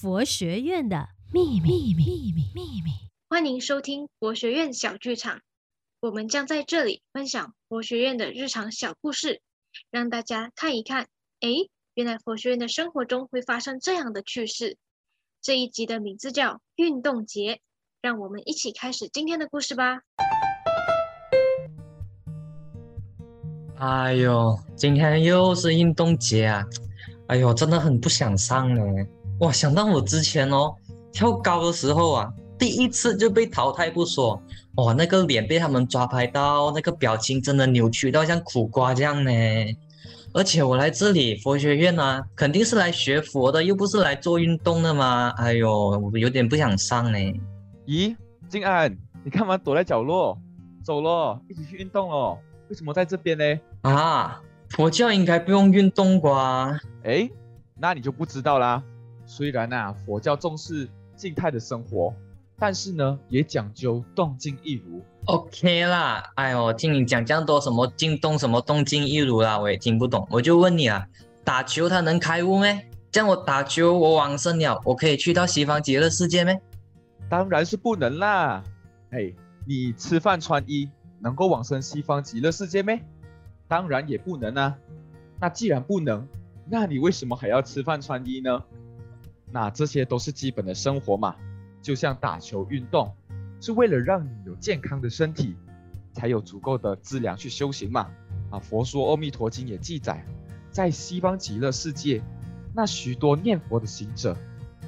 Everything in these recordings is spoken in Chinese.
佛学院的秘密，秘密，秘密，秘密。欢迎收听佛学院小剧场，我们将在这里分享佛学院的日常小故事，让大家看一看，哎，原来佛学院的生活中会发生这样的趣事。这一集的名字叫运动节，让我们一起开始今天的故事吧。哎呦，今天又是运动节啊！哎呦，真的很不想上呢。哇，想到我之前哦，跳高的时候啊，第一次就被淘汰不说，哇，那个脸被他们抓拍到，那个表情真的扭曲到像苦瓜这样呢。而且我来这里佛学院啊，肯定是来学佛的，又不是来做运动的嘛。哎呦，我有点不想上呢。咦，静安，你干嘛躲在角落？走咯，一起去运动哦。为什么在这边呢？啊，佛教应该不用运动吧？哎，那你就不知道啦。虽然啊，佛教重视静态的生活，但是呢，也讲究动静一如。OK 啦，哎呦，听你讲这样多什么静动什么动静一如啦，我也听不懂。我就问你啊，打球它能开悟咩？这样我打球我往生了，我可以去到西方极乐世界咩？当然是不能啦。哎，你吃饭穿衣能够往生西方极乐世界咩？当然也不能啊。那既然不能，那你为什么还要吃饭穿衣呢？那这些都是基本的生活嘛，就像打球运动，是为了让你有健康的身体，才有足够的资粮去修行嘛。啊，佛说《阿弥陀经》也记载，在西方极乐世界，那许多念佛的行者，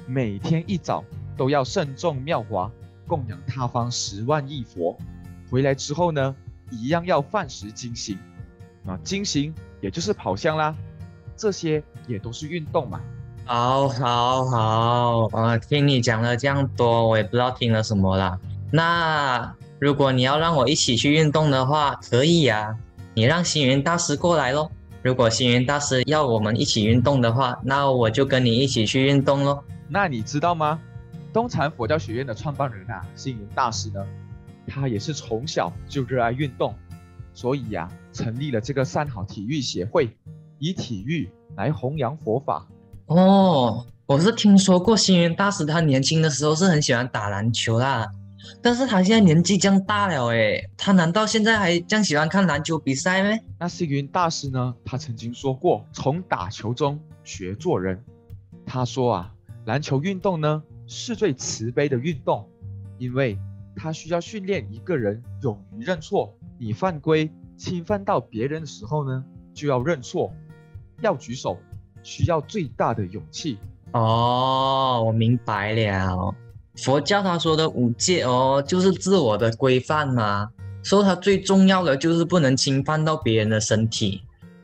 每天一早都要慎重妙华，供养他方十万亿佛，回来之后呢，一样要饭食精行，啊，精行也就是跑香啦，这些也都是运动嘛。好，好，好，呃，听你讲了这样多，我也不知道听了什么啦。那如果你要让我一起去运动的话，可以呀。你让星云大师过来咯。如果星云大师要我们一起运动的话，那我就跟你一起去运动咯。那你知道吗？东禅佛教学院的创办人啊，星云大师呢，他也是从小就热爱运动，所以呀，成立了这个三好体育协会，以体育来弘扬佛法。哦，我是听说过星云大师，他年轻的时候是很喜欢打篮球啦，但是他现在年纪这样大了，诶，他难道现在还这样喜欢看篮球比赛吗？那星云大师呢？他曾经说过，从打球中学做人。他说啊，篮球运动呢是最慈悲的运动，因为他需要训练一个人勇于认错。你犯规侵犯到别人的时候呢，就要认错，要举手。需要最大的勇气哦，我明白了。佛教他说的五戒哦，就是自我的规范嘛。说他最重要的就是不能侵犯到别人的身体，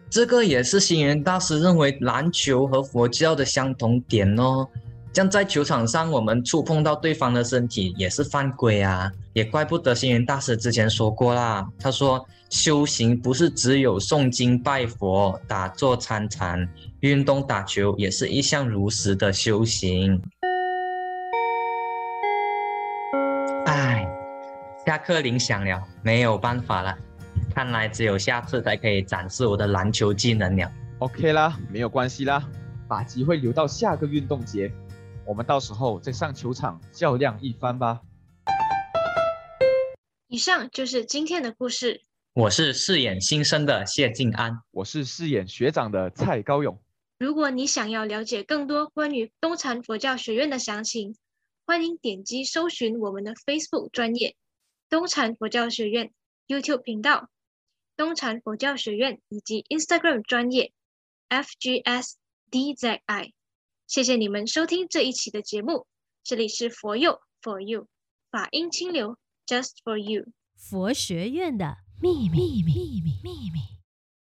这个也是星云大师认为篮球和佛教的相同点哦。这样在球场上我们触碰到对方的身体也是犯规啊，也怪不得星云大师之前说过啦。他说修行不是只有诵经拜佛、打坐参禅。运动打球也是一项如实的修行。哎，下课铃响了，没有办法了，看来只有下次才可以展示我的篮球技能了。OK 啦，没有关系啦，把机会留到下个运动节，我们到时候再上球场较量一番吧。以上就是今天的故事。我是饰演新生的谢晋安，我是饰演学长的蔡高勇。如果你想要了解更多关于东禅佛教学院的详情，欢迎点击搜寻我们的 Facebook 专业东禅佛教学院 YouTube 频道东禅佛教学院以及 Instagram 专业 FGSDZI。谢谢你们收听这一期的节目，这里是佛佑 For You 法音清流 Just For You 佛学院的秘密秘密。秘密。